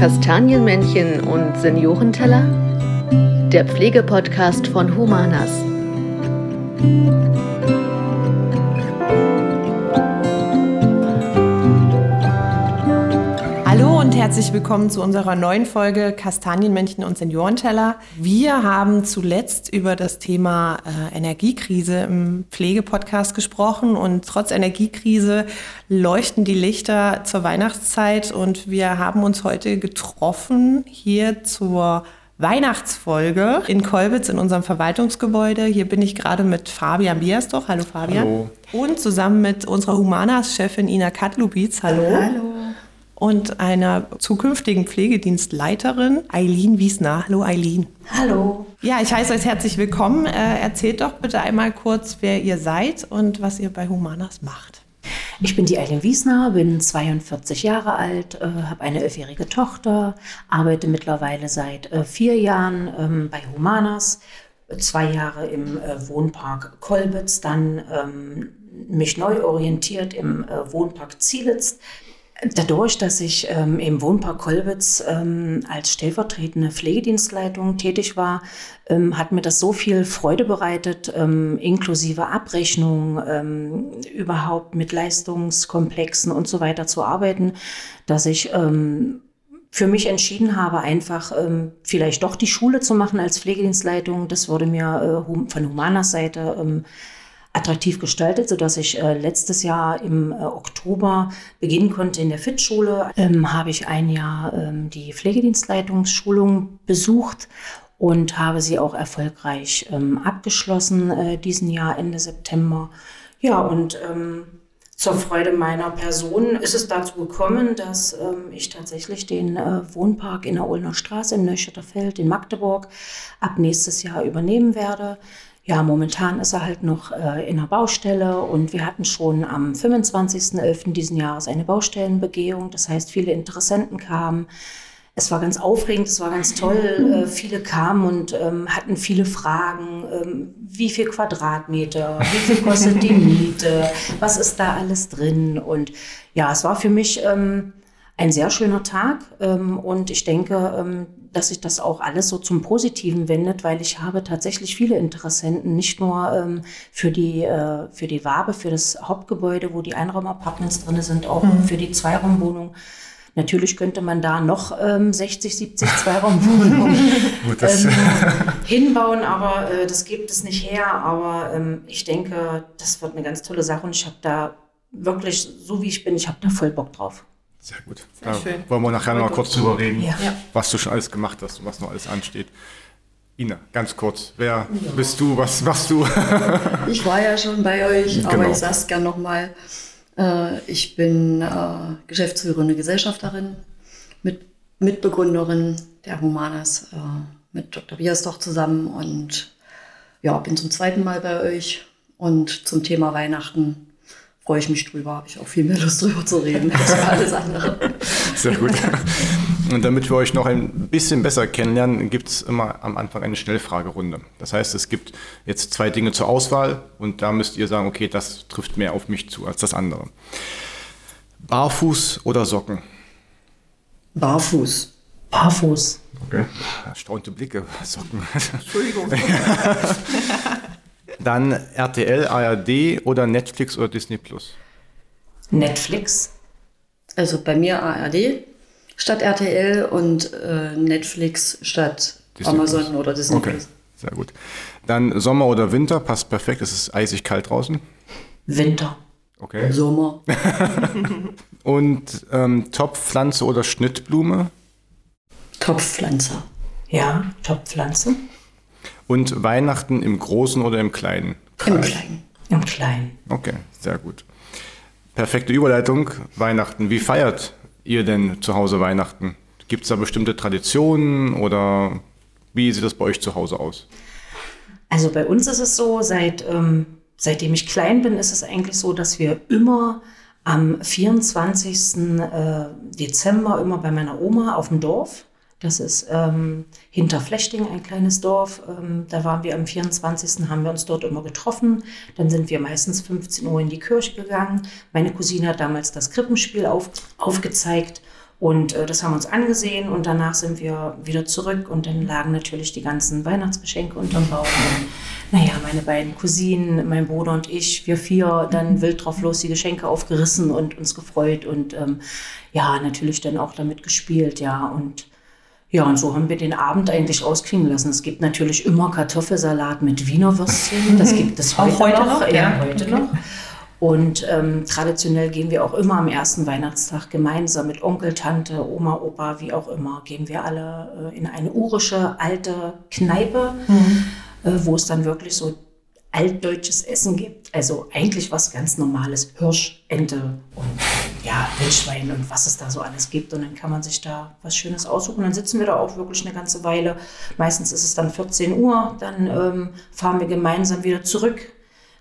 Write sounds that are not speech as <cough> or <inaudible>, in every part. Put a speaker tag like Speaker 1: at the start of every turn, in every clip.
Speaker 1: Kastanienmännchen und Seniorenteller? Der Pflegepodcast von Humanas.
Speaker 2: Herzlich willkommen zu unserer neuen Folge Kastanienmännchen und Seniorenteller. Wir haben zuletzt über das Thema äh, Energiekrise im Pflegepodcast gesprochen und trotz Energiekrise leuchten die Lichter zur Weihnachtszeit und wir haben uns heute getroffen hier zur Weihnachtsfolge in Kolbitz in unserem Verwaltungsgebäude. Hier bin ich gerade mit Fabian Biasdoch. Hallo Fabian.
Speaker 3: Hallo.
Speaker 2: Und zusammen mit unserer Humanas-Chefin Ina Katlubitz. Hallo.
Speaker 4: Hallo
Speaker 2: und einer zukünftigen Pflegedienstleiterin, Eileen Wiesner. Hallo Eileen.
Speaker 4: Hallo.
Speaker 2: Ja, ich heiße euch herzlich willkommen. Äh, erzählt doch bitte einmal kurz, wer ihr seid und was ihr bei Humanas macht.
Speaker 4: Ich bin die Eileen Wiesner, bin 42 Jahre alt, äh, habe eine elfjährige Tochter, arbeite mittlerweile seit äh, vier Jahren ähm, bei Humanas, zwei Jahre im äh, Wohnpark Kolbitz, dann ähm, mich neu orientiert im äh, Wohnpark Zielitz, Dadurch, dass ich ähm, im Wohnpark Kolwitz ähm, als stellvertretende Pflegedienstleitung tätig war, ähm, hat mir das so viel Freude bereitet, ähm, inklusive Abrechnung, ähm, überhaupt mit Leistungskomplexen und so weiter zu arbeiten, dass ich ähm, für mich entschieden habe, einfach ähm, vielleicht doch die Schule zu machen als Pflegedienstleitung. Das wurde mir äh, von Humanas Seite ähm, attraktiv gestaltet, sodass ich äh, letztes Jahr im äh, Oktober beginnen konnte in der FIT-Schule. Ähm, habe ich ein Jahr ähm, die Pflegedienstleitungsschulung besucht und habe sie auch erfolgreich ähm, abgeschlossen äh, diesen Jahr Ende September. Ja, und ähm, zur Freude meiner Person ist es dazu gekommen, dass ähm, ich tatsächlich den äh, Wohnpark in der Ulner Straße in Neustädterfeld in Magdeburg ab nächstes Jahr übernehmen werde. Ja, momentan ist er halt noch äh, in der Baustelle und wir hatten schon am 25.11. diesen Jahres eine Baustellenbegehung. Das heißt, viele Interessenten kamen. Es war ganz aufregend, es war ganz toll. Äh, viele kamen und ähm, hatten viele Fragen. Ähm, wie viel Quadratmeter? Wie viel kostet die <laughs> Miete? Was ist da alles drin? Und ja, es war für mich ähm, ein sehr schöner Tag ähm, und ich denke, ähm, dass sich das auch alles so zum Positiven wendet, weil ich habe tatsächlich viele Interessenten, nicht nur ähm, für, die, äh, für die Wabe, für das Hauptgebäude, wo die Einraumapartments drin sind, auch mhm. für die Zweiraumwohnung. Natürlich könnte man da noch ähm, 60, 70 Zweiraumwohnungen <laughs> ähm, <laughs> hinbauen, aber äh, das gibt es nicht her. Aber ähm, ich denke, das wird eine ganz tolle Sache und ich habe da wirklich, so wie ich bin, ich habe da voll Bock drauf.
Speaker 3: Sehr gut. Sehr da schön. wollen wir nachher noch mal kurz drüber reden, ja. was du schon alles gemacht hast und was noch alles ansteht. Ina, ganz kurz, wer ja. bist du, was machst du? <laughs>
Speaker 5: ich war ja schon bei euch, genau. aber ich sage es gerne nochmal. Äh, ich bin äh, geschäftsführende Gesellschafterin, mit, Mitbegründerin der Humanas äh, mit Dr. Biasdoch zusammen und ja, bin zum zweiten Mal bei euch und zum Thema Weihnachten freue ich mich drüber, habe ich auch viel mehr Lust drüber zu reden als alles andere.
Speaker 3: Sehr gut. Und damit wir euch noch ein bisschen besser kennenlernen, gibt es immer am Anfang eine Schnellfragerunde. Das heißt, es gibt jetzt zwei Dinge zur Auswahl und da müsst ihr sagen, okay, das trifft mehr auf mich zu als das andere. Barfuß oder Socken?
Speaker 5: Barfuß.
Speaker 4: Barfuß.
Speaker 3: Okay. Erstaunte Blicke, Socken.
Speaker 5: Entschuldigung. <laughs>
Speaker 3: Dann RTL, ARD oder Netflix oder Disney Plus?
Speaker 4: Netflix.
Speaker 5: Also bei mir ARD statt RTL und äh, Netflix statt Disney Amazon Plus. oder Disney
Speaker 3: okay. Plus. Sehr gut. Dann Sommer oder Winter, passt perfekt. Es ist eisig kalt draußen.
Speaker 4: Winter.
Speaker 3: Okay.
Speaker 5: Sommer. <laughs>
Speaker 3: und ähm, Topfpflanze oder Schnittblume?
Speaker 4: Topfpflanze. Ja, Topfpflanze.
Speaker 3: Und Weihnachten im Großen oder im Kleinen?
Speaker 4: Im Kleinen. Im Kleinen.
Speaker 3: Okay, sehr gut. Perfekte Überleitung. Weihnachten. Wie feiert ihr denn zu Hause Weihnachten? Gibt es da bestimmte Traditionen oder wie sieht das bei euch zu Hause aus?
Speaker 4: Also bei uns ist es so, seit, ähm, seitdem ich klein bin, ist es eigentlich so, dass wir immer am 24. Äh, Dezember immer bei meiner Oma auf dem Dorf das ist ähm, hinter Flechting, ein kleines Dorf. Ähm, da waren wir am 24. haben wir uns dort immer getroffen. Dann sind wir meistens 15 Uhr in die Kirche gegangen. Meine Cousine hat damals das Krippenspiel auf, aufgezeigt. Und äh, das haben wir uns angesehen und danach sind wir wieder zurück und dann lagen natürlich die ganzen Weihnachtsgeschenke unterm Baum. Und, naja, meine beiden Cousinen, mein Bruder und ich, wir vier, dann wild drauf los die Geschenke aufgerissen und uns gefreut und ähm, ja, natürlich dann auch damit gespielt, ja. Und ja, und so haben wir den Abend eigentlich ausklingen lassen. Es gibt natürlich immer Kartoffelsalat mit Wiener Würstchen. <laughs> Das gibt es heute, heute noch. noch. Ja, heute okay. noch. Und ähm, traditionell gehen wir auch immer am ersten Weihnachtstag gemeinsam mit Onkel, Tante, Oma, Opa, wie auch immer, gehen wir alle äh, in eine urische alte Kneipe, mhm. äh, wo es dann wirklich so altdeutsches Essen gibt. Also eigentlich was ganz Normales. Hirsch, Ente und ja, Wildschwein und was es da so alles gibt. Und dann kann man sich da was Schönes aussuchen. Dann sitzen wir da auch wirklich eine ganze Weile. Meistens ist es dann 14 Uhr. Dann ähm, fahren wir gemeinsam wieder zurück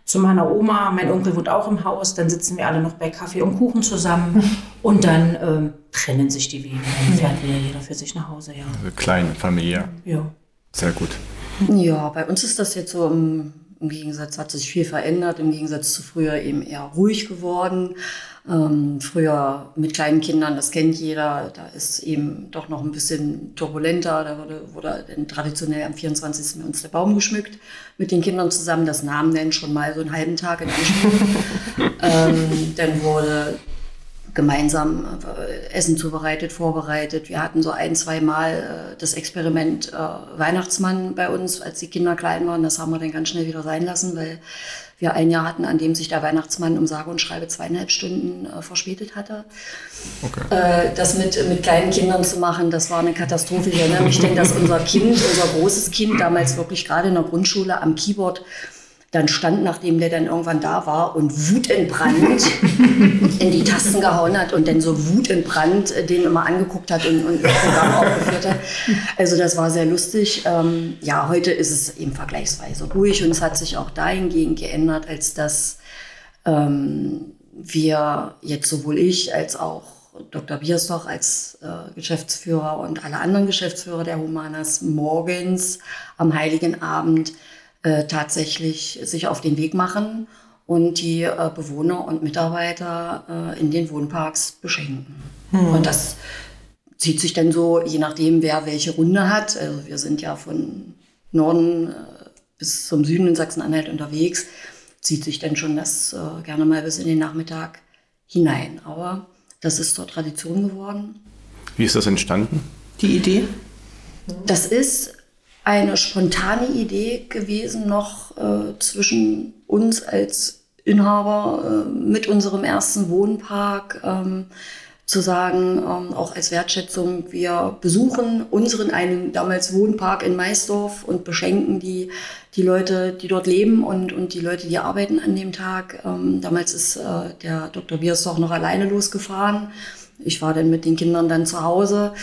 Speaker 4: zu meiner Oma. Mein Onkel wohnt auch im Haus. Dann sitzen wir alle noch bei Kaffee und Kuchen zusammen. <laughs> Und dann ähm, trennen sich die Wege. Dann fährt wieder jeder für sich nach Hause. Ja.
Speaker 3: Also klein, familiär.
Speaker 4: Ja.
Speaker 3: Sehr gut.
Speaker 5: Ja, bei uns ist das jetzt so im im Gegensatz hat sich viel verändert, im Gegensatz zu früher eben eher ruhig geworden. Ähm, früher mit kleinen Kindern, das kennt jeder, da ist eben doch noch ein bisschen turbulenter. Da wurde, wurde traditionell am 24. uns der Baum geschmückt mit den Kindern zusammen. Das nahm dann schon mal so einen halben Tag in Anspruch. <laughs> ähm, dann wurde gemeinsam äh, Essen zubereitet, vorbereitet. Wir hatten so ein, zwei Mal äh, das Experiment äh, Weihnachtsmann bei uns, als die Kinder klein waren. Das haben wir dann ganz schnell wieder sein lassen, weil wir ein Jahr hatten, an dem sich der Weihnachtsmann um sage und schreibe zweieinhalb Stunden äh, verspätet hatte. Okay. Äh, das mit, mit kleinen Kindern zu machen, das war eine Katastrophe. Ich erinnere mich denn, dass unser Kind, unser großes Kind, damals wirklich gerade in der Grundschule am Keyboard dann stand, nachdem der dann irgendwann da war und wutentbrannt <laughs> in die Tasten gehauen hat und dann so wutentbrannt äh, den immer angeguckt hat und, und Programm aufgeführt hat. Also das war sehr lustig. Ähm, ja, heute ist es eben vergleichsweise ruhig und es hat sich auch dahingehend geändert, als dass ähm, wir jetzt sowohl ich als auch Dr. Bierstoch als äh, Geschäftsführer und alle anderen Geschäftsführer der Humanas morgens am Heiligen Abend äh, tatsächlich sich auf den Weg machen und die äh, Bewohner und Mitarbeiter äh, in den Wohnparks beschenken. Hm. Und das zieht sich dann so, je nachdem, wer welche Runde hat. Also wir sind ja von Norden äh, bis zum Süden in Sachsen-Anhalt unterwegs, zieht sich dann schon das äh, gerne mal bis in den Nachmittag hinein. Aber das ist zur Tradition geworden.
Speaker 3: Wie ist das entstanden?
Speaker 2: Die Idee?
Speaker 5: Das ist eine spontane Idee gewesen, noch äh, zwischen uns als Inhaber äh, mit unserem ersten Wohnpark ähm, zu sagen, ähm, auch als Wertschätzung, wir besuchen unseren einen damals Wohnpark in Maisdorf und beschenken die, die Leute, die dort leben und, und die Leute, die arbeiten an dem Tag. Ähm, damals ist äh, der Dr. Biersdorf noch alleine losgefahren. Ich war dann mit den Kindern dann zu Hause.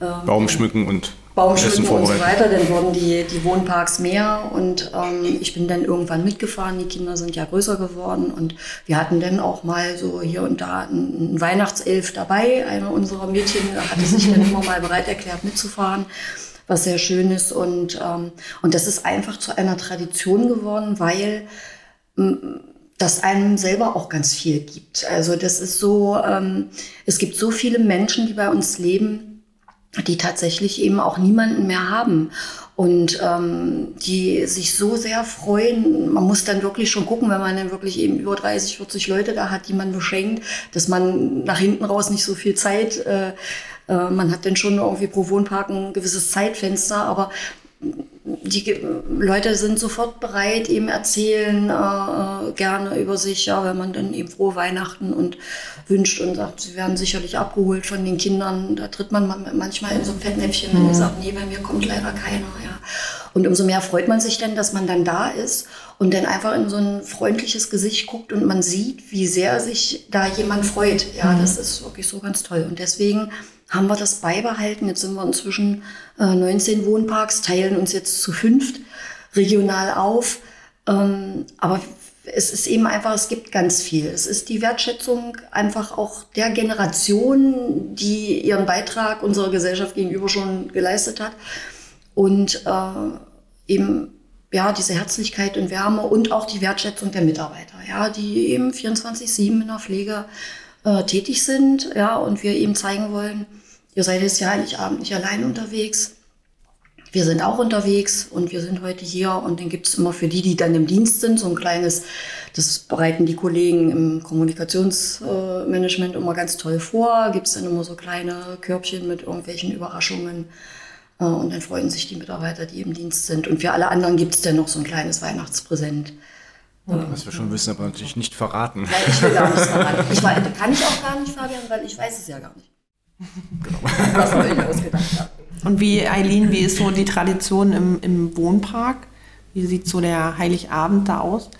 Speaker 3: Ähm, Baum schmücken und
Speaker 5: Baumschmücken und so weiter. Dann wurden die, die Wohnparks mehr und ähm, ich bin dann irgendwann mitgefahren. Die Kinder sind ja größer geworden und wir hatten dann auch mal so hier und da einen Weihnachtself dabei. Eine unserer Mädchen hatte sich dann immer mal bereit erklärt mitzufahren was sehr schön ist. Und, ähm, und das ist einfach zu einer Tradition geworden, weil das einem selber auch ganz viel gibt. Also das ist so, ähm, es gibt so viele Menschen, die bei uns leben, die tatsächlich eben auch niemanden mehr haben und ähm, die sich so sehr freuen. Man muss dann wirklich schon gucken, wenn man dann wirklich eben über 30, 40 Leute da hat, die man beschenkt, dass man nach hinten raus nicht so viel Zeit, äh, äh, man hat dann schon irgendwie pro Wohnpark ein gewisses Zeitfenster, aber die Leute sind sofort bereit, eben erzählen äh, gerne über sich, ja, wenn man dann eben frohe Weihnachten und wünscht und sagt, sie werden sicherlich abgeholt von den Kindern. Da tritt man manchmal in so ein Fettnäpfchen, wenn mhm. man sagt, nee, bei mir kommt leider keiner. Ja. Und umso mehr freut man sich dann, dass man dann da ist und dann einfach in so ein freundliches Gesicht guckt und man sieht, wie sehr sich da jemand freut. Ja, mhm. das ist wirklich so ganz toll. Und deswegen haben wir das beibehalten. Jetzt sind wir inzwischen äh, 19 Wohnparks, teilen uns jetzt zu fünft regional auf. Ähm, aber es ist eben einfach, es gibt ganz viel. Es ist die Wertschätzung einfach auch der Generation, die ihren Beitrag unserer Gesellschaft gegenüber schon geleistet hat. Und äh, eben ja, diese Herzlichkeit und Wärme und auch die Wertschätzung der Mitarbeiter, ja, die eben 24-7 in der Pflege äh, tätig sind, ja, und wir eben zeigen wollen, ihr seid jetzt ja Heiligabend nicht allein unterwegs. Wir sind auch unterwegs und wir sind heute hier und dann gibt es immer für die, die dann im Dienst sind, so ein kleines, das bereiten die Kollegen im Kommunikationsmanagement immer ganz toll vor, gibt es dann immer so kleine Körbchen mit irgendwelchen Überraschungen äh, und dann freuen sich die Mitarbeiter, die im Dienst sind. Und für alle anderen gibt es dann noch so ein kleines Weihnachtspräsent.
Speaker 3: Was wir schon wissen, aber natürlich nicht verraten.
Speaker 5: Nein, ich will gar nichts verraten. <laughs> Ich weiß, kann ich auch gar nicht, Fabian, weil ich weiß es ja gar nicht. Genau. <laughs> Was wir
Speaker 2: ich ausgedacht haben. Und wie, Eileen, wie ist so die Tradition im, im Wohnpark? Wie sieht so der Heiligabend da aus?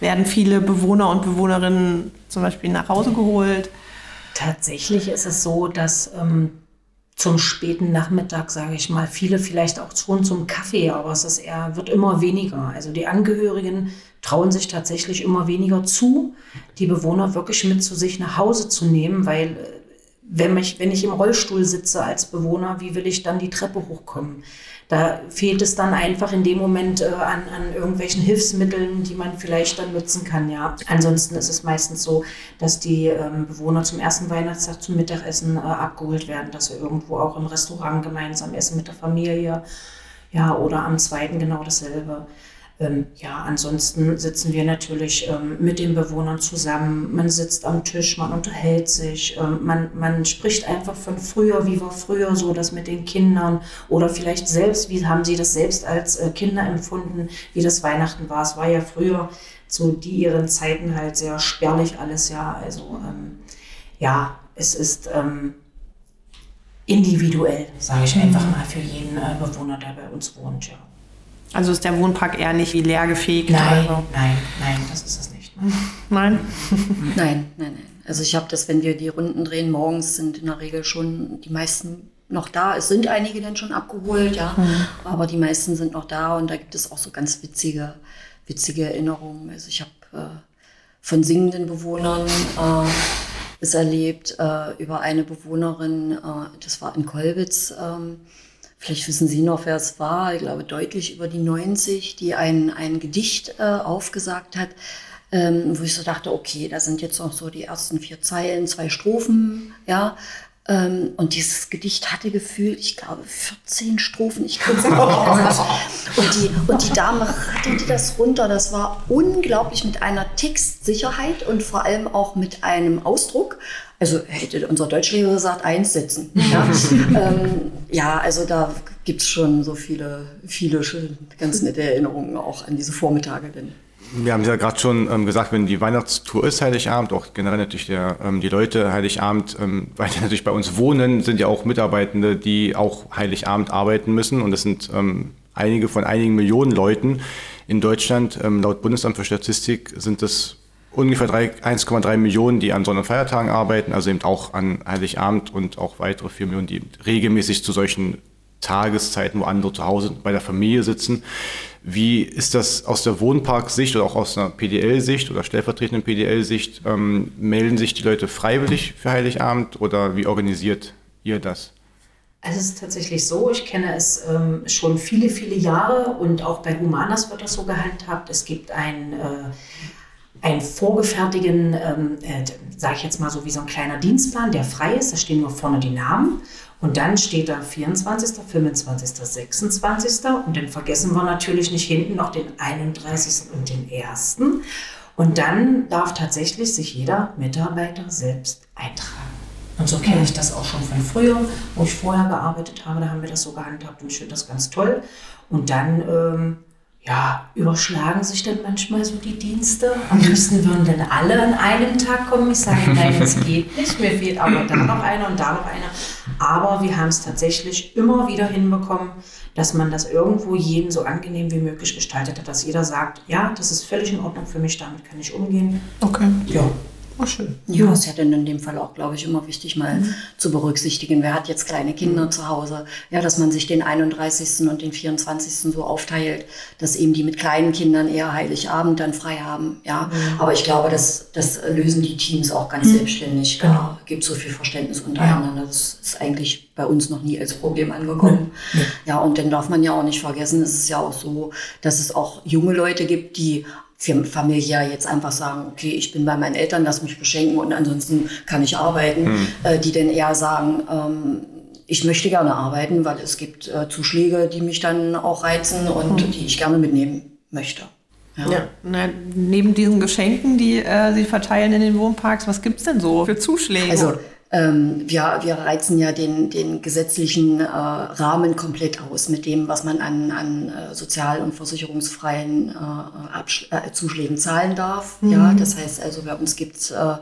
Speaker 2: Werden viele Bewohner und Bewohnerinnen zum Beispiel nach Hause geholt?
Speaker 4: Tatsächlich ist es so, dass ähm, zum späten Nachmittag, sage ich mal, viele vielleicht auch schon zum Kaffee, aber es ist eher, wird immer weniger. Also die Angehörigen trauen sich tatsächlich immer weniger zu, die Bewohner wirklich mit zu sich nach Hause zu nehmen, weil äh, wenn, mich, wenn ich im Rollstuhl sitze als Bewohner, wie will ich dann die Treppe hochkommen? Da fehlt es dann einfach in dem Moment äh, an, an irgendwelchen Hilfsmitteln, die man vielleicht dann nutzen kann. Ja. Ansonsten ist es meistens so, dass die ähm, Bewohner zum ersten Weihnachtstag zum Mittagessen äh, abgeholt werden, dass wir irgendwo auch im Restaurant gemeinsam essen mit der Familie. Ja, oder am zweiten genau dasselbe. Ähm, ja, ansonsten sitzen wir natürlich ähm, mit den Bewohnern zusammen. Man sitzt am Tisch, man unterhält sich, ähm, man, man spricht einfach von früher, wie war früher so das mit den Kindern oder vielleicht selbst, wie haben sie das selbst als äh, Kinder empfunden, wie das Weihnachten war. Es war ja früher zu die ihren Zeiten halt sehr spärlich alles, ja. Also ähm, ja, es ist ähm, individuell, sage ich einfach mal, für jeden äh, Bewohner, der bei uns wohnt, ja.
Speaker 2: Also ist der Wohnpark eher nicht wie leergefegt?
Speaker 4: Nein, so? nein, nein, das ist es nicht.
Speaker 2: Nein? <laughs>
Speaker 5: nein, nein, nein. Also ich habe das, wenn wir die Runden drehen, morgens sind in der Regel schon die meisten noch da. Es sind einige dann schon abgeholt, ja, mhm. aber die meisten sind noch da und da gibt es auch so ganz witzige, witzige Erinnerungen. Also ich habe äh, von singenden Bewohnern äh, es erlebt, äh, über eine Bewohnerin, äh, das war in Kolbitz, ähm, vielleicht wissen Sie noch, wer es war, ich glaube deutlich über die 90, die ein, ein Gedicht äh, aufgesagt hat, ähm, wo ich so dachte, okay, da sind jetzt noch so die ersten vier Zeilen, zwei Strophen, ja. Ähm, und dieses Gedicht hatte gefühlt, ich glaube, 14 Strophen. Ich kann es nicht <laughs> und die, und die Dame ratterte das runter. Das war unglaublich mit einer Textsicherheit und vor allem auch mit einem Ausdruck. Also hätte unser Deutschlehrer gesagt, eins setzen. Ja, <laughs> ähm, ja also da gibt es schon so viele, viele schöne, ganz nette Erinnerungen auch an diese Vormittage. Denn.
Speaker 3: Wir haben ja gerade schon ähm, gesagt, wenn die Weihnachtstour ist, Heiligabend, auch generell natürlich der, ähm, die Leute Heiligabend, ähm, <laughs> weil die natürlich bei uns wohnen, sind ja auch Mitarbeitende, die auch Heiligabend arbeiten müssen. Und das sind ähm, einige von einigen Millionen Leuten in Deutschland. Ähm, laut Bundesamt für Statistik sind das ungefähr 1,3 Millionen, die an Sonn- und Feiertagen arbeiten, also eben auch an Heiligabend und auch weitere 4 Millionen, die regelmäßig zu solchen Tageszeiten, wo andere zu Hause bei der Familie sitzen. Wie ist das aus der Wohnparksicht oder auch aus einer PDL-Sicht oder stellvertretenden PDL-Sicht? Ähm, melden sich die Leute freiwillig für Heiligabend oder wie organisiert ihr das?
Speaker 4: Es ist tatsächlich so, ich kenne es ähm, schon viele, viele Jahre und auch bei Humanas wird das so gehandhabt. Es gibt ein äh, einen vorgefertigten, ähm, äh, sage ich jetzt mal so wie so ein kleiner Dienstplan, der frei ist. Da stehen nur vorne die Namen. Und dann steht da 24., 25., 26. Und dann vergessen wir natürlich nicht hinten noch den 31. und den 1. Und dann darf tatsächlich sich jeder Mitarbeiter selbst eintragen. Und so kenne ich das auch schon von früher, wo ich vorher gearbeitet habe. Da haben wir das so gehandhabt und ich finde das ganz toll. Und dann ähm, ja, überschlagen sich dann manchmal so die Dienste. Am liebsten würden dann alle an einem Tag kommen. Ich sage, nein, das <laughs> geht nicht. Mir fehlt aber da noch einer und da noch einer. Aber wir haben es tatsächlich immer wieder hinbekommen, dass man das irgendwo jeden so angenehm wie möglich gestaltet hat, dass jeder sagt, ja, das ist völlig in Ordnung für mich, damit kann ich umgehen.
Speaker 2: Okay.
Speaker 4: Ja.
Speaker 5: Oh, schön. Ja, ist ja dann in dem Fall auch, glaube ich, immer wichtig, mal mhm. zu berücksichtigen. Wer hat jetzt kleine Kinder mhm. zu Hause? Ja, dass man sich den 31. und den 24. so aufteilt, dass eben die mit kleinen Kindern eher Heiligabend dann frei haben. Ja, mhm. aber ich glaube, das, das lösen die Teams auch ganz mhm. selbstständig. Genau. Ja, gibt so viel Verständnis untereinander. Ja. Das ist eigentlich bei uns noch nie als Problem angekommen. Ja, und dann darf man ja auch nicht vergessen, es ist ja auch so, dass es auch junge Leute gibt, die familiär jetzt einfach sagen, okay, ich bin bei meinen Eltern, lass mich beschenken und ansonsten kann ich arbeiten, mhm. äh, die dann eher sagen, ähm, ich möchte gerne arbeiten, weil es gibt äh, Zuschläge, die mich dann auch reizen und mhm. die ich gerne mitnehmen möchte.
Speaker 2: Ja. ja. Na, neben diesen Geschenken, die äh, Sie verteilen in den Wohnparks, was gibt es denn so für Zuschläge?
Speaker 5: Also ähm, wir, wir reizen ja den, den gesetzlichen äh, Rahmen komplett aus mit dem, was man an, an äh, sozial- und versicherungsfreien äh, äh, Zuschlägen zahlen darf. Mhm. Ja, das heißt also, bei uns gibt's äh,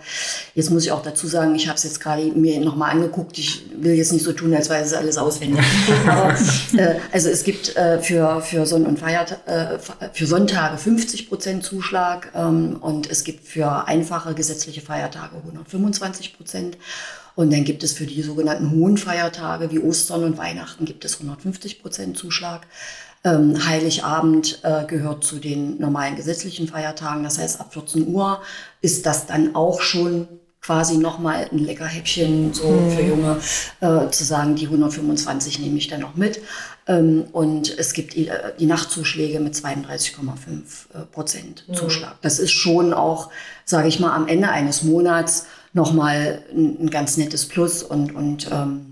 Speaker 5: jetzt muss ich auch dazu sagen, ich habe es jetzt gerade mir nochmal angeguckt, ich will jetzt nicht so tun, als wäre es alles auswendig. <laughs> Aber äh, also es gibt für, für Sonn- und Feiert, für Sonntage 50 Prozent Zuschlag ähm, und es gibt für einfache gesetzliche Feiertage 125 Prozent. Und dann gibt es für die sogenannten hohen Feiertage wie Ostern und Weihnachten gibt es 150 Prozent Zuschlag. Ähm, Heiligabend äh, gehört zu den normalen gesetzlichen Feiertagen. Das heißt, ab 14 Uhr ist das dann auch schon quasi nochmal ein lecker Häppchen so mhm. für Junge äh, zu sagen, die 125 nehme ich dann noch mit. Ähm, und es gibt die, äh, die Nachtzuschläge mit 32,5 äh, Prozent mhm. Zuschlag. Das ist schon auch, sage ich mal, am Ende eines Monats nochmal ein, ein ganz nettes Plus und, und ähm,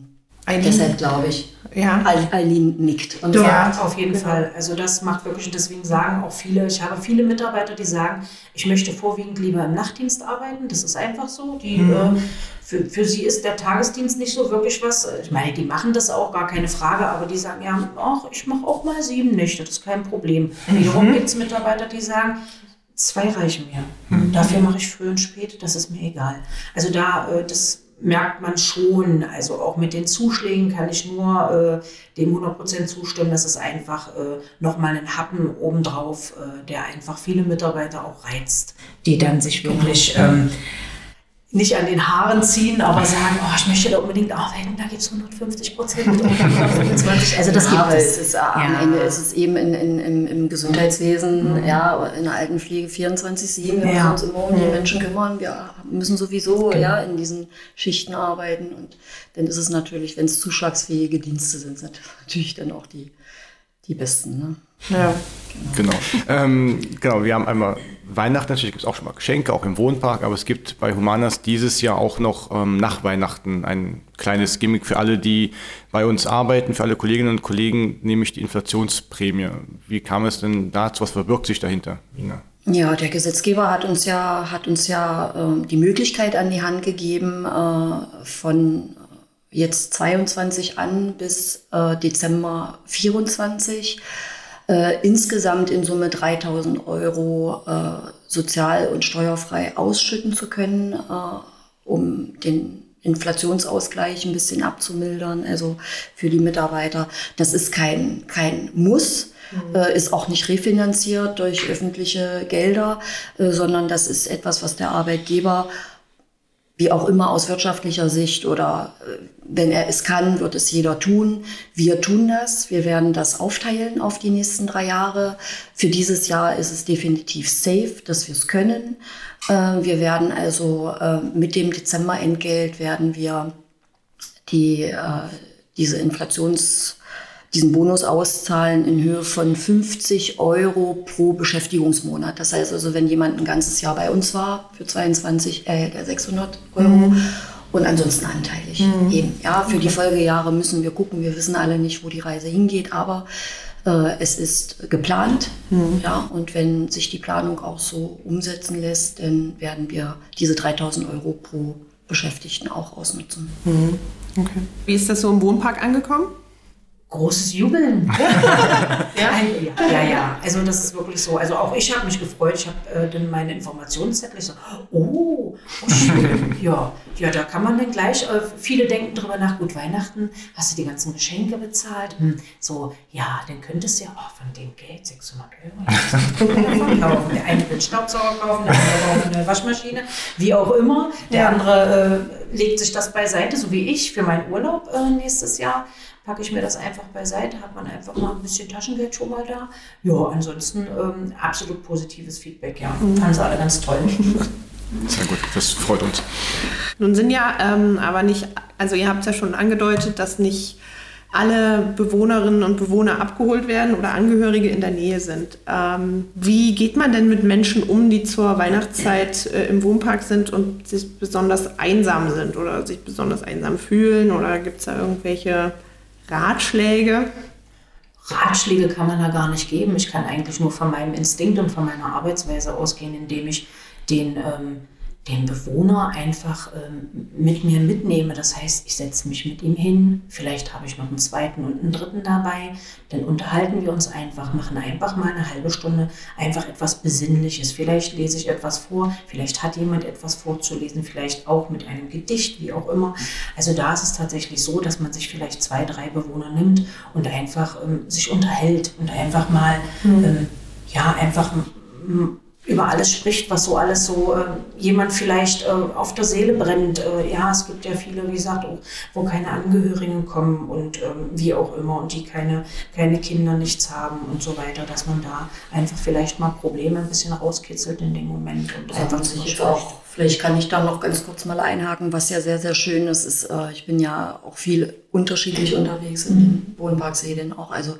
Speaker 5: deshalb glaube ich, ja. Aline nickt.
Speaker 4: Und ja, auf jeden genau. Fall. Also das macht wirklich, und deswegen sagen auch viele, ich habe viele Mitarbeiter, die sagen, ich möchte vorwiegend lieber im Nachtdienst arbeiten. Das ist einfach so. Die, mhm. äh, für, für sie ist der Tagesdienst nicht so wirklich was. Ich meine, die machen das auch, gar keine Frage, aber die sagen, ja, ach, ich mache auch mal sieben Nächte, das ist kein Problem. Mhm. Wiederum gibt es Mitarbeiter, die sagen, zwei reichen mir. Mhm. Dafür mache ich früh und spät, das ist mir egal. Also da, äh, das merkt man schon. Also auch mit den Zuschlägen kann ich nur äh, dem 100% zustimmen. Das ist einfach äh, nochmal ein Happen obendrauf, äh, der einfach viele Mitarbeiter auch reizt, die dann sich wirklich ähm, nicht an den Haaren ziehen, aber sagen, oh, ich möchte da unbedingt arbeiten, da gibt es 150 Prozent oder <laughs> 125.
Speaker 5: Also das ja, gibt es. es ja. Am Ende ist es eben in, in, im, im Gesundheitswesen, mhm. ja, in der Altenpflege 24-7, wir ja. müssen uns immer um die. Menschen kümmern, wir müssen sowieso genau. ja, in diesen Schichten arbeiten und dann ist es natürlich, wenn es zuschlagsfähige Dienste sind, sind natürlich dann auch die, die besten. Ne?
Speaker 3: Ja. Genau. Genau. Ähm, genau, wir haben einmal Weihnachten, natürlich gibt es auch schon mal Geschenke, auch im Wohnpark, aber es gibt bei Humanas dieses Jahr auch noch ähm, nach Weihnachten ein kleines Gimmick für alle, die bei uns arbeiten, für alle Kolleginnen und Kollegen, nämlich die Inflationsprämie. Wie kam es denn dazu? Was verbirgt sich dahinter,
Speaker 5: Ina? Ja, der Gesetzgeber hat uns ja, hat uns ja äh, die Möglichkeit an die Hand gegeben, äh, von jetzt 22 an bis äh, Dezember 24 äh, insgesamt in Summe 3000 Euro äh, sozial- und steuerfrei ausschütten zu können, äh, um den Inflationsausgleich ein bisschen abzumildern, also für die Mitarbeiter. Das ist kein, kein Muss. Mhm. Äh, ist auch nicht refinanziert durch öffentliche Gelder, äh, sondern das ist etwas, was der Arbeitgeber wie auch immer aus wirtschaftlicher Sicht oder äh, wenn er es kann, wird es jeder tun. Wir tun das. Wir werden das aufteilen auf die nächsten drei Jahre. Für dieses Jahr ist es definitiv safe, dass wir es können. Äh, wir werden also äh, mit dem Dezemberentgelt werden wir die, diese Inflations diesen Bonus auszahlen in Höhe von 50 Euro pro Beschäftigungsmonat. Das heißt also, wenn jemand ein ganzes Jahr bei uns war, für 22 erhält er 600 Euro. Mhm. Und ansonsten anteilig. Mhm. Eben. Ja, für die Folgejahre müssen wir gucken. Wir wissen alle nicht, wo die Reise hingeht, aber äh, es ist geplant. Mhm. Ja, und wenn sich die Planung auch so umsetzen lässt, dann werden wir diese 3000 Euro pro Beschäftigten auch ausnutzen.
Speaker 2: Mhm. Okay. Wie ist das so im Wohnpark angekommen?
Speaker 4: Großes Jubeln. <laughs> ja? ja, ja, Also das ist wirklich so. Also auch ich habe mich gefreut. Ich habe äh, dann meine Informationszettel. Ich so, oh, oh schön. <laughs> ja, ja, da kann man dann gleich. Äh, viele denken drüber nach. Gut, Weihnachten hast du die ganzen Geschenke bezahlt. Hm. So, ja, dann könntest du ja auch von dem Geld 600 Euro <laughs> kaufen. Der eine will Staubsauger kaufen, der andere braucht eine Waschmaschine, wie auch immer. Der ja. andere äh, legt sich das beiseite, so wie ich für meinen Urlaub äh, nächstes Jahr packe ich mir das einfach beiseite, hat man einfach mal ein bisschen Taschengeld schon mal da. Ja, ansonsten ähm, absolut positives Feedback, ja. Mhm. Fanden sie alle ganz toll. <laughs>
Speaker 3: Sehr gut, das freut uns.
Speaker 2: Nun sind ja ähm, aber nicht, also ihr habt es ja schon angedeutet, dass nicht alle Bewohnerinnen und Bewohner abgeholt werden oder Angehörige in der Nähe sind. Ähm, wie geht man denn mit Menschen um, die zur Weihnachtszeit äh, im Wohnpark sind und sich besonders einsam sind oder sich besonders einsam fühlen? Oder gibt es da irgendwelche Ratschläge?
Speaker 4: Ratschläge kann man da gar nicht geben. Ich kann eigentlich nur von meinem Instinkt und von meiner Arbeitsweise ausgehen, indem ich den ähm, den Bewohner einfach ähm, mit mir mitnehme. Das heißt, ich setze mich mit ihm hin, vielleicht habe ich noch einen zweiten und einen dritten dabei, dann unterhalten wir uns einfach, machen einfach mal eine halbe Stunde einfach etwas Besinnliches. Vielleicht lese ich etwas vor, vielleicht hat jemand etwas vorzulesen, vielleicht auch mit einem Gedicht, wie auch immer. Also da ist es tatsächlich so, dass man sich vielleicht zwei, drei Bewohner nimmt und einfach ähm, sich unterhält und einfach mal, mhm. ähm, ja, einfach über alles spricht, was so alles so äh, jemand vielleicht äh, auf der Seele brennt. Äh, ja, es gibt ja viele, wie gesagt, auch, wo keine Angehörigen kommen und ähm, wie auch immer und die keine, keine Kinder, nichts haben und so weiter, dass man da einfach vielleicht mal Probleme ein bisschen rauskitzelt in dem Moment und
Speaker 5: ja, einfach sich auch. Vielleicht kann ich da noch ganz kurz mal einhaken, was ja sehr, sehr schön ist, ist, äh, ich bin ja auch viel unterschiedlich unterwegs in den Wohnparkseelen auch. Also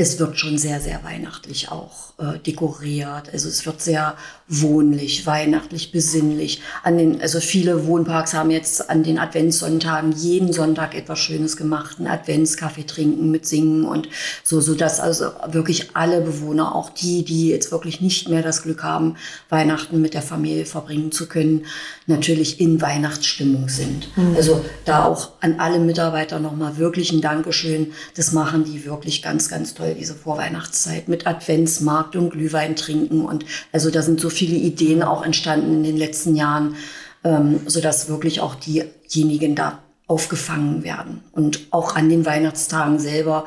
Speaker 5: es wird schon sehr, sehr weihnachtlich auch äh, dekoriert. Also es wird sehr wohnlich, weihnachtlich, besinnlich. An den, also viele Wohnparks haben jetzt an den Adventssonntagen jeden Sonntag etwas Schönes gemacht, einen Adventskaffee trinken mit Singen und so, so dass also wirklich alle Bewohner, auch die, die jetzt wirklich nicht mehr das Glück haben, Weihnachten mit der Familie verbringen zu können, natürlich in Weihnachtsstimmung sind. Mhm. Also da auch an alle Mitarbeiter nochmal wirklich ein Dankeschön. Das machen die wirklich ganz, ganz toll toll, diese Vorweihnachtszeit mit Adventsmarkt und Glühwein trinken. Und also da sind so viele Ideen auch entstanden in den letzten Jahren, ähm, sodass wirklich auch diejenigen da aufgefangen werden. Und auch an den Weihnachtstagen selber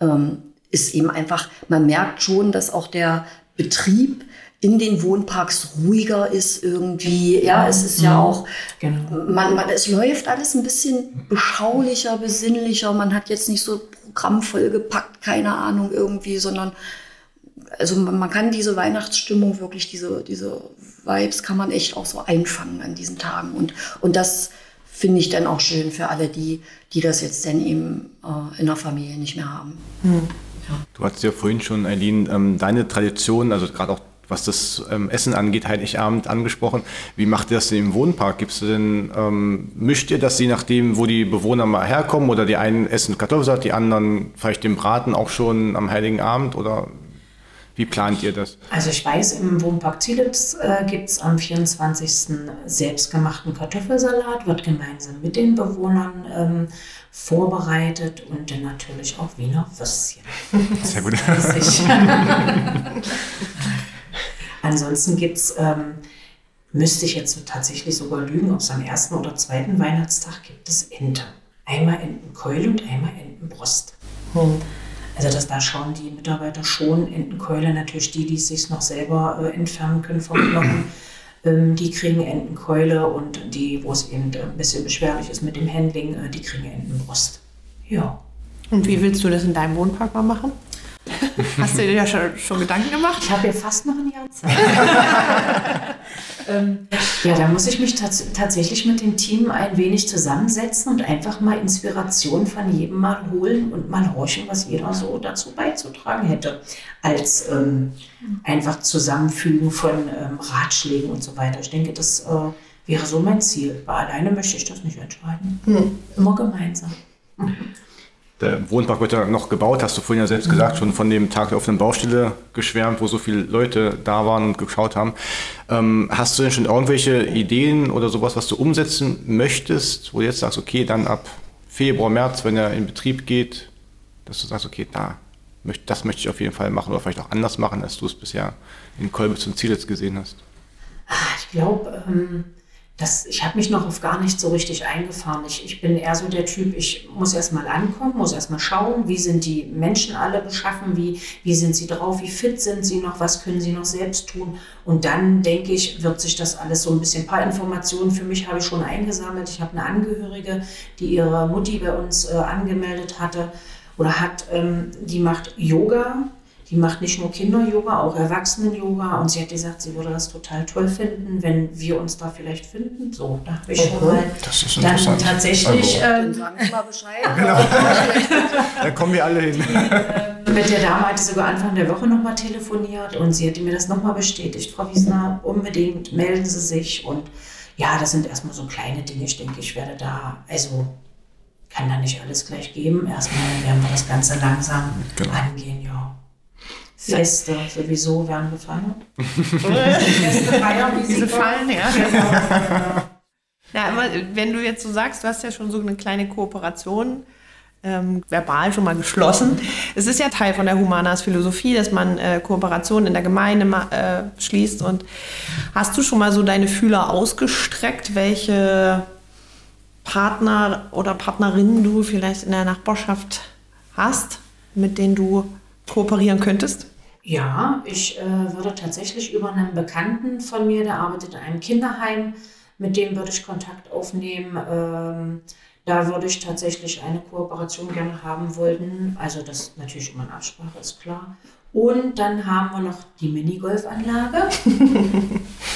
Speaker 5: ähm, ist eben einfach, man merkt schon, dass auch der Betrieb in den Wohnparks ruhiger ist irgendwie. Ja, es ist ja mhm. auch, genau. man, man, es läuft alles ein bisschen beschaulicher, besinnlicher. Man hat jetzt nicht so Programm vollgepackt, keine Ahnung irgendwie, sondern also man, kann diese Weihnachtsstimmung wirklich, diese, diese Vibes kann man echt auch so einfangen an diesen Tagen. Und, und das finde ich dann auch schön für alle die, die das jetzt dann eben äh, in der Familie nicht mehr haben. Hm.
Speaker 3: Ja. Du hattest ja vorhin schon, Eileen, ähm, deine Tradition, also gerade auch was das ähm, Essen angeht, Heiligabend angesprochen. Wie macht ihr das denn im Wohnpark? Gibt's denn, ähm, mischt ihr das je nachdem, wo die Bewohner mal herkommen oder die einen essen Kartoffelsalat, die anderen vielleicht den Braten auch schon am Heiligen Abend oder wie plant ihr das?
Speaker 4: Also ich weiß, im Wohnpark Zielitz äh, gibt es am 24. selbstgemachten Kartoffelsalat, wird gemeinsam mit den Bewohnern ähm, vorbereitet und dann natürlich auch Wiener Würstchen. Sehr gut. <laughs> Ansonsten gibt es, ähm, müsste ich jetzt tatsächlich sogar lügen, ob es am ersten oder zweiten Weihnachtstag gibt es Ente. Einmal Entenkeule und einmal Entenbrust. Hm. Also das, da schauen die Mitarbeiter schon Entenkeule, natürlich die, die es sich noch selber äh, entfernen können vom Knochen, <clears throat> ähm, die kriegen Entenkeule und die, wo es eben ein bisschen beschwerlich ist mit dem Handling, äh, die kriegen Entenbrust. Ja.
Speaker 2: Und wie willst du das in deinem Wohnpark mal machen? <laughs> Hast du dir ja schon, schon Gedanken gemacht?
Speaker 4: Ich habe ja fast noch ein Jahr Zeit. <laughs> ähm, ja, da muss ich mich tats tatsächlich mit dem Team ein wenig zusammensetzen und einfach mal Inspiration von jedem mal holen und mal horchen, was jeder so dazu beizutragen hätte. Als ähm, einfach Zusammenfügen von ähm, Ratschlägen und so weiter. Ich denke, das äh, wäre so mein Ziel. Weil alleine möchte ich das nicht entscheiden. Hm. Immer gemeinsam.
Speaker 3: Der Wohnpark wird ja noch gebaut, hast du vorhin ja selbst gesagt, schon von dem Tag der offenen Baustelle geschwärmt, wo so viele Leute da waren und geschaut haben. Ähm, hast du denn schon irgendwelche Ideen oder sowas, was du umsetzen möchtest, wo du jetzt sagst, okay, dann ab Februar, März, wenn er in Betrieb geht, dass du sagst, okay, da, das möchte ich auf jeden Fall machen oder vielleicht auch anders machen, als du es bisher in Kolbitz und Zielitz gesehen hast?
Speaker 4: Ah, ich glaube, ähm das, ich habe mich noch auf gar nicht so richtig eingefahren. Ich, ich bin eher so der Typ, ich muss erstmal ankommen, muss erstmal schauen, wie sind die Menschen alle beschaffen, wie, wie sind sie drauf, wie fit sind sie noch, was können sie noch selbst tun. Und dann denke ich, wird sich das alles so ein bisschen, ein paar Informationen für mich habe ich schon eingesammelt. Ich habe eine Angehörige, die ihre Mutti bei uns äh, angemeldet hatte oder hat, ähm, die macht Yoga die macht nicht nur Kinder-Yoga, auch Erwachsenen-Yoga. Und sie hat gesagt, sie würde das total toll finden, wenn wir uns da vielleicht finden. So, da habe ich schon mal
Speaker 3: Das ist
Speaker 4: dann tatsächlich
Speaker 5: Dann
Speaker 4: ähm,
Speaker 5: sagen Sie mal Bescheid. <laughs> <laughs>
Speaker 3: Da kommen wir alle hin.
Speaker 4: mit der Dame hatte sogar Anfang der Woche nochmal telefoniert und sie hatte mir das nochmal bestätigt. Frau Wiesner, unbedingt melden Sie sich. Und ja, das sind erstmal so kleine Dinge. Ich denke, ich werde da, also kann da nicht alles gleich geben. Erstmal werden wir das Ganze langsam
Speaker 3: Genau.
Speaker 4: angehen. Feste sowieso werden gefeiert. Feste feiern, wie sie.
Speaker 2: Fallen, ja.
Speaker 4: Genau.
Speaker 2: Na, aber wenn du jetzt so sagst, du hast ja schon so eine kleine Kooperation ähm, verbal schon mal geschlossen. Es ist ja Teil von der Humanas Philosophie, dass man äh, Kooperationen in der Gemeinde ma- äh, schließt. Und hast du schon mal so deine Fühler ausgestreckt, welche Partner oder Partnerinnen du vielleicht in der Nachbarschaft hast, mit denen du kooperieren könntest?
Speaker 4: Ja, ich äh, würde tatsächlich über einen Bekannten von mir, der arbeitet in einem Kinderheim, mit dem würde ich Kontakt aufnehmen. Ähm, da würde ich tatsächlich eine Kooperation gerne haben wollen. Also das natürlich immer in Absprache, ist klar. Und dann haben wir noch die Minigolfanlage. <laughs>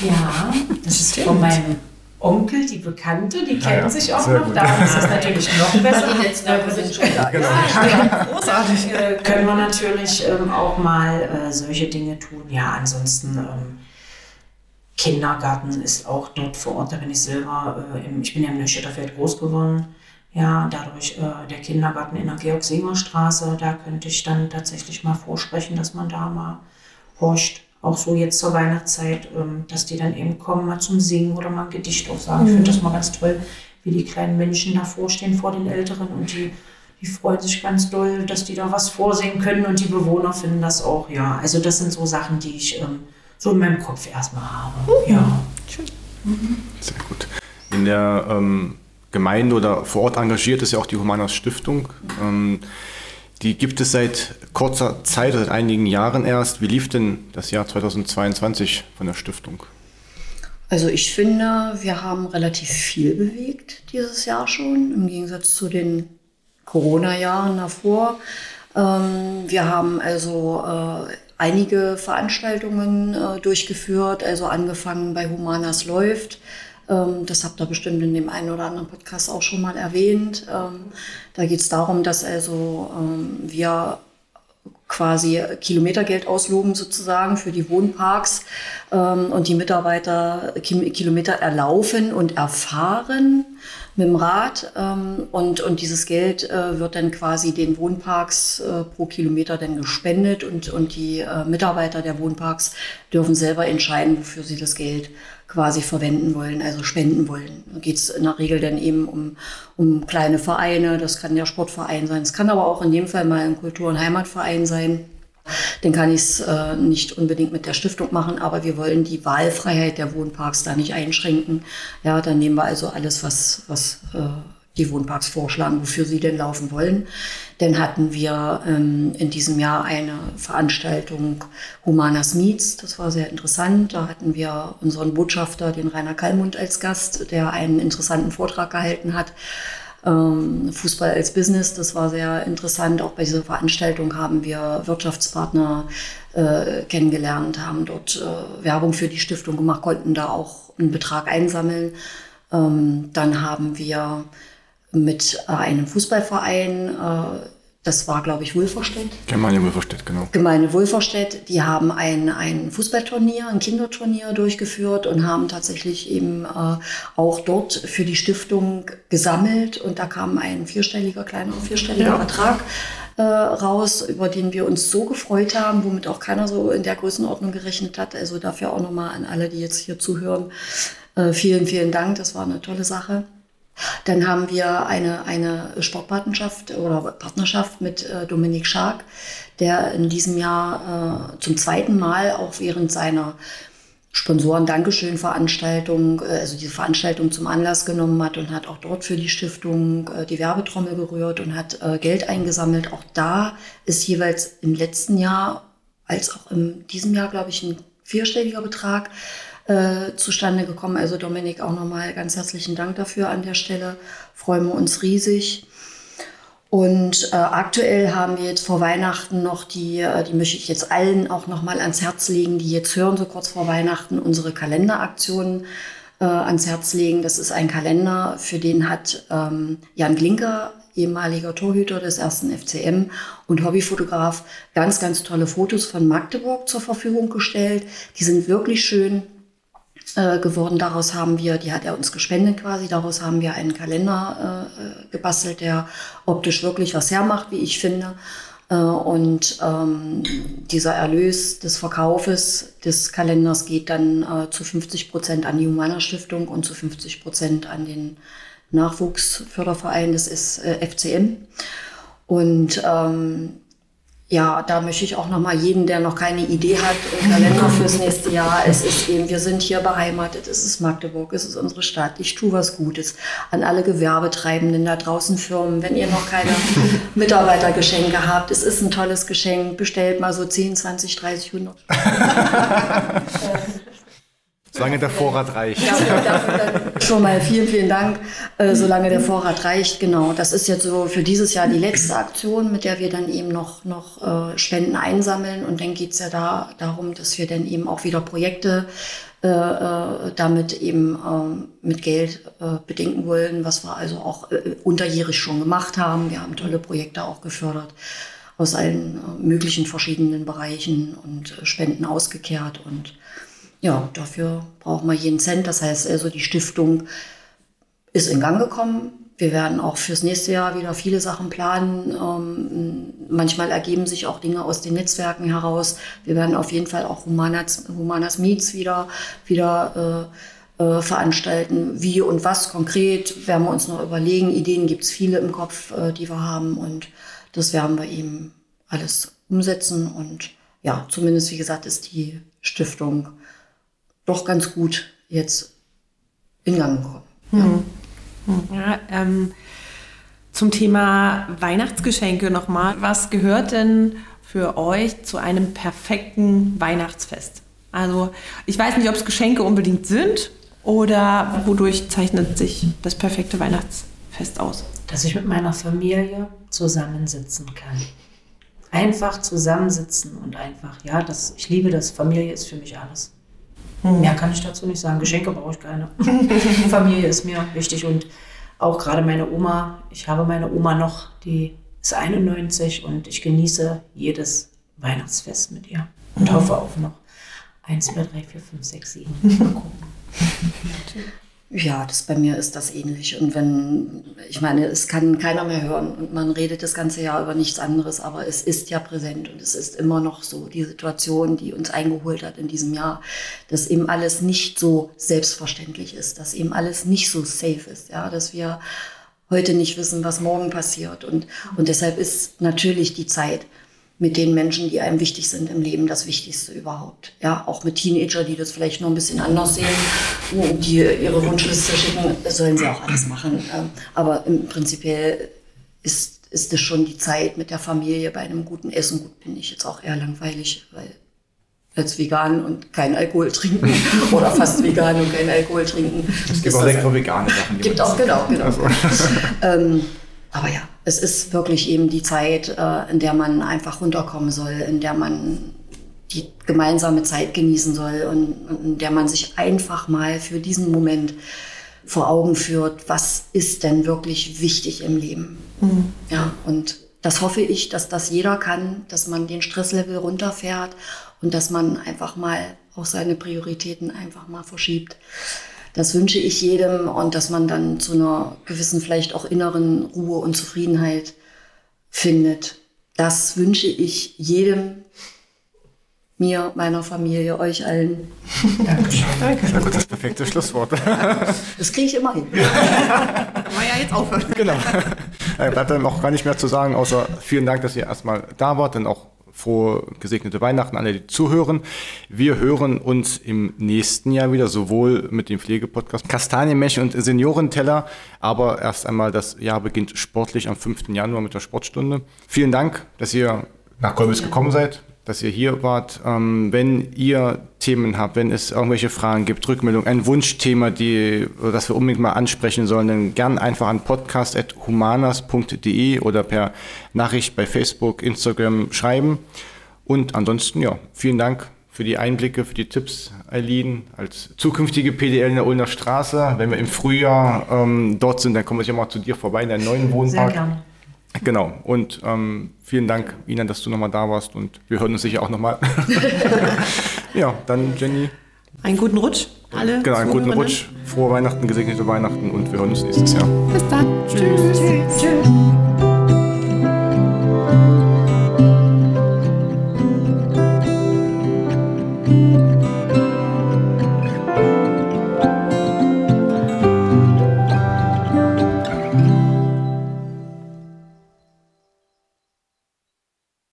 Speaker 4: ja, das ist von meinem Onkel, die Bekannte, die kennen
Speaker 3: ja,
Speaker 4: sich auch noch.
Speaker 3: gut.
Speaker 4: Da ist es natürlich noch besser.
Speaker 5: Die Netzwerke sind schon da. <laughs>
Speaker 2: Großartig.
Speaker 4: äh, können wir natürlich ähm, auch mal äh, solche Dinge tun. Ja, ansonsten ähm, Kindergarten ist auch dort vor Ort. Da bin ich selber, äh, im, ich bin ja im Neustädterfeld groß geworden. Ja, dadurch äh, der Kindergarten in der Georg-Singer-Straße, da könnte ich dann tatsächlich mal vorsprechen, dass man da mal horcht. Auch so jetzt zur Weihnachtszeit, ähm, dass die dann eben kommen, mal zum Singen oder mal ein Gedicht auch sagen. Ich finde das mal ganz toll, wie die kleinen Menschen davor stehen vor den Älteren und die die freuen sich ganz doll, dass die da was vorsehen können und die Bewohner finden das auch, ja. Also das sind so Sachen, die ich ähm, so in meinem Kopf erstmal habe. Ja.
Speaker 3: Sehr gut. In der ähm, Gemeinde oder vor Ort engagiert ist ja auch die Humanas Stiftung. Ähm, die gibt es seit kurzer Zeit, seit einigen Jahren erst. Wie lief denn das Jahr 2022 von der Stiftung?
Speaker 5: Also ich finde, wir haben relativ viel bewegt dieses Jahr schon, im Gegensatz zu den Corona-Jahren davor. Ähm, wir haben also äh, einige Veranstaltungen äh, durchgeführt, also angefangen bei Humanas läuft. Ähm, das habt ihr bestimmt in dem einen oder anderen Podcast auch schon mal erwähnt. Ähm, da geht es darum, dass also ähm, wir quasi Kilometergeld ausloben sozusagen für die Wohnparks und die Mitarbeiter Ki Kilometer erlaufen und erfahren mit dem Rad ähm, und, und dieses Geld äh, wird dann quasi den Wohnparks äh, pro Kilometer dann gespendet und, und die äh, Mitarbeiter der Wohnparks dürfen selber entscheiden, wofür sie das Geld quasi verwenden wollen, also spenden wollen. Da geht es in der Regel dann eben um, um kleine Vereine, das kann der Sportverein sein, es kann aber auch in dem Fall mal ein Kultur- und Heimatverein sein. Dann kann ich es äh, nicht unbedingt mit der Stiftung machen, aber wir wollen die Wahlfreiheit der Wohnparks da nicht einschränken. Ja, dann nehmen wir also alles, was, was äh, die Wohnparks vorschlagen, wofür sie denn laufen wollen. Dann hatten wir ähm, in diesem Jahr eine Veranstaltung Humanas Meets. Das war sehr interessant. Da hatten wir unseren Botschafter, den Rainer Kallmund, als Gast, der einen interessanten Vortrag gehalten hat. Ähm, Fußball als Business, das war sehr interessant. Auch bei dieser Veranstaltung haben wir Wirtschaftspartner äh, kennengelernt, haben dort äh, Werbung für die Stiftung gemacht, konnten da auch einen Betrag einsammeln. Ähm, dann haben wir mit einem Fußballverein, äh, das war, glaube ich, Wulverstedt,
Speaker 3: Gemeinde Wolferstedt, genau.
Speaker 5: Gemeinde Wulverstedt, die haben ein, ein Fußballturnier, ein Kinderturnier durchgeführt und haben tatsächlich eben äh, auch dort für die Stiftung gesammelt und da kam ein vierstelliger, kleiner vierstelliger Betrag äh, raus, über den wir uns so gefreut haben, womit auch keiner so in der Größenordnung gerechnet hat. Also dafür auch nochmal an alle, die jetzt hier zuhören, äh, vielen, vielen Dank. Das war eine tolle Sache. Dann haben wir eine, eine Sportpartnerschaft oder Partnerschaft mit äh, Dominik Schark, der in diesem Jahr äh, zum zweiten Mal auch während seiner Sponsoren-Dankeschön-Veranstaltung, äh, also diese Veranstaltung zum Anlass genommen hat und hat auch dort für die Stiftung äh, die Werbetrommel gerührt und hat äh, Geld eingesammelt. Auch da ist jeweils im letzten Jahr als auch in diesem Jahr, glaube ich, ein vierstelliger Betrag äh, zustande gekommen. Also Dominik, auch nochmal ganz herzlichen Dank dafür an der Stelle. Freuen wir uns riesig. Und äh, aktuell haben wir jetzt vor Weihnachten noch die, äh, die möchte ich jetzt allen auch nochmal ans Herz legen, die jetzt hören, so kurz vor Weihnachten, unsere Kalenderaktionen äh, ans Herz legen. Das ist ein Kalender, für den hat ähm, Jan Glinker, ehemaliger Torhüter des ersten FCM und Hobbyfotograf, ganz, ganz tolle Fotos von Magdeburg zur Verfügung gestellt. Die sind wirklich schön äh, geworden. Daraus haben wir, die hat er uns gespendet quasi, daraus haben wir einen Kalender äh, gebastelt, der optisch wirklich was hermacht, wie ich finde. Äh, und ähm, dieser Erlös des Verkaufes des Kalenders geht dann äh, zu 50 Prozent an die Humana Stiftung und zu 50 Prozent an den Nachwuchsförderverein, das ist äh, FCM. Und ähm, ja, da möchte ich auch noch mal jeden, der noch keine Idee hat, einen Kalender fürs nächste Jahr. Es ist eben, wir sind hier beheimatet, es ist Magdeburg, es ist unsere Stadt. Ich tue was Gutes an alle Gewerbetreibenden da draußen Firmen. Wenn ihr noch keine <laughs> Mitarbeitergeschenke habt, es ist ein tolles Geschenk. Bestellt mal so 10, 20, 30, 100.
Speaker 3: Solange der Vorrat reicht.
Speaker 5: Dafür, dafür schon mal vielen, vielen Dank. Äh, solange der Vorrat reicht, genau. Das ist jetzt so für dieses Jahr die letzte Aktion, mit der wir dann eben noch, noch äh, Spenden einsammeln. Und dann geht's ja da darum, dass wir dann eben auch wieder Projekte äh, äh damit eben äh, mit Geld äh, bedenken wollen, was wir also auch äh, unterjährig schon gemacht haben. Wir haben tolle Projekte auch gefördert aus allen äh, möglichen verschiedenen Bereichen und äh, Spenden ausgekehrt und ja, dafür brauchen wir jeden Cent. Das heißt also, die Stiftung ist in Gang gekommen. Wir werden auch fürs nächste Jahr wieder viele Sachen planen. Ähm, manchmal ergeben sich auch Dinge aus den Netzwerken heraus. Wir werden auf jeden Fall auch Humanas, Humanas Meets wieder, wieder äh, äh, veranstalten. Wie und was konkret werden wir uns noch überlegen. Ideen gibt es viele im Kopf, äh, die wir haben. Und das werden wir eben alles umsetzen. Und ja, zumindest, wie gesagt, ist die Stiftung doch ganz gut jetzt in Gang gekommen. Ja.
Speaker 2: Hm. Ja, ähm, zum Thema Weihnachtsgeschenke nochmal. Was gehört denn für euch zu einem perfekten Weihnachtsfest? Also ich weiß nicht, ob es Geschenke unbedingt sind oder wodurch zeichnet sich das perfekte Weihnachtsfest aus?
Speaker 4: Dass ich mit meiner Familie zusammensitzen kann. Einfach zusammensitzen und einfach, ja, das, ich liebe das. Familie ist für mich alles. Hm. Mehr kann ich dazu nicht sagen. Geschenke brauche ich keine. <laughs> Familie ist mir wichtig und auch gerade meine Oma. Ich habe meine Oma noch, die ist 91 und ich genieße jedes Weihnachtsfest mit ihr und hm. hoffe auf noch 1, 2, 3, 4, 5, 6, 7. Mal gucken. <laughs> <laughs>
Speaker 5: Ja, das bei mir ist das ähnlich. Und wenn, ich meine, es kann keiner mehr hören und man redet das ganze Jahr über nichts anderes, aber es ist ja präsent und es ist immer noch so die Situation, die uns eingeholt hat in diesem Jahr, dass eben alles nicht so selbstverständlich ist, dass eben alles nicht so safe ist, ja, dass wir heute nicht wissen, was morgen passiert und, und deshalb ist natürlich die Zeit, mit den Menschen, die einem wichtig sind im Leben, das Wichtigste überhaupt. Ja, auch mit Teenager, die das vielleicht noch ein bisschen anders sehen, die ihre Wunschliste schicken, sollen sie auch alles machen. Ähm, aber im Prinzip ist, ist es schon die Zeit mit der Familie bei einem guten Essen. Gut, bin ich jetzt auch eher langweilig, weil als vegan und kein Alkohol trinken <laughs> oder fast vegan und kein Alkohol trinken.
Speaker 3: Es gibt auch leckere vegane Sachen.
Speaker 5: Gibt auch, genau, genau. Also. <laughs> ähm, aber ja, es ist wirklich eben die Zeit, äh, in der man einfach runterkommen soll, in der man die gemeinsame Zeit genießen soll und, in der man sich einfach mal für diesen Moment vor Augen führt, was ist denn wirklich wichtig im Leben. Mhm. Ja, und das hoffe ich, dass das jeder kann, dass man den Stresslevel runterfährt und dass man einfach mal auch seine Prioritäten einfach mal verschiebt. Das wünsche ich jedem und dass man dann zu einer gewissen vielleicht auch inneren Ruhe und Zufriedenheit findet. Das wünsche ich jedem, mir, meiner Familie, euch allen.
Speaker 3: Dankeschön. Danke. Das ist das perfekte Schlusswort.
Speaker 5: Das kriege ich immer hin. Kann
Speaker 2: man ja jetzt aufhören.
Speaker 3: Genau. Bleibt dann auch gar nicht mehr zu sagen, außer vielen Dank, dass ihr erstmal da wart, denn auch frohe gesegnete Weihnachten alle, die zuhören. Wir hören uns im nächsten Jahr wieder, sowohl mit dem Pflegepodcast Kastanienmärchen und Seniorenteller, aber erst einmal das Jahr beginnt sportlich am 5. Januar mit der Sportstunde. Vielen Dank, dass ihr nach Kolbis gekommen seid. Dass ihr hier wart. Ähm, wenn ihr Themen habt, wenn es irgendwelche Fragen gibt, Rückmeldungen, ein Wunschthema, die, das wir unbedingt mal ansprechen sollen, dann gern einfach an podcast.humanas.de oder per Nachricht bei Facebook, Instagram schreiben. Und ansonsten, ja, vielen Dank für die Einblicke, für die Tipps, Eileen, als zukünftige PDL in der Ulner Straße. Wenn wir im Frühjahr ähm, dort sind, dann kommen wir sicher mal zu dir vorbei in deinen neuen Wohnpark. Sehr gerne. Genau. Und ähm, vielen Dank, Ina, dass du nochmal da warst. Und wir hören uns sicher auch nochmal. <laughs> ja, dann Jenny.
Speaker 2: Einen guten Rutsch,
Speaker 3: alle. Genau, einen guten Rutsch. Frohe Weihnachten, gesegnete Weihnachten und wir hören uns nächstes Jahr.
Speaker 2: Bis dann. Tschüss. Tschüss.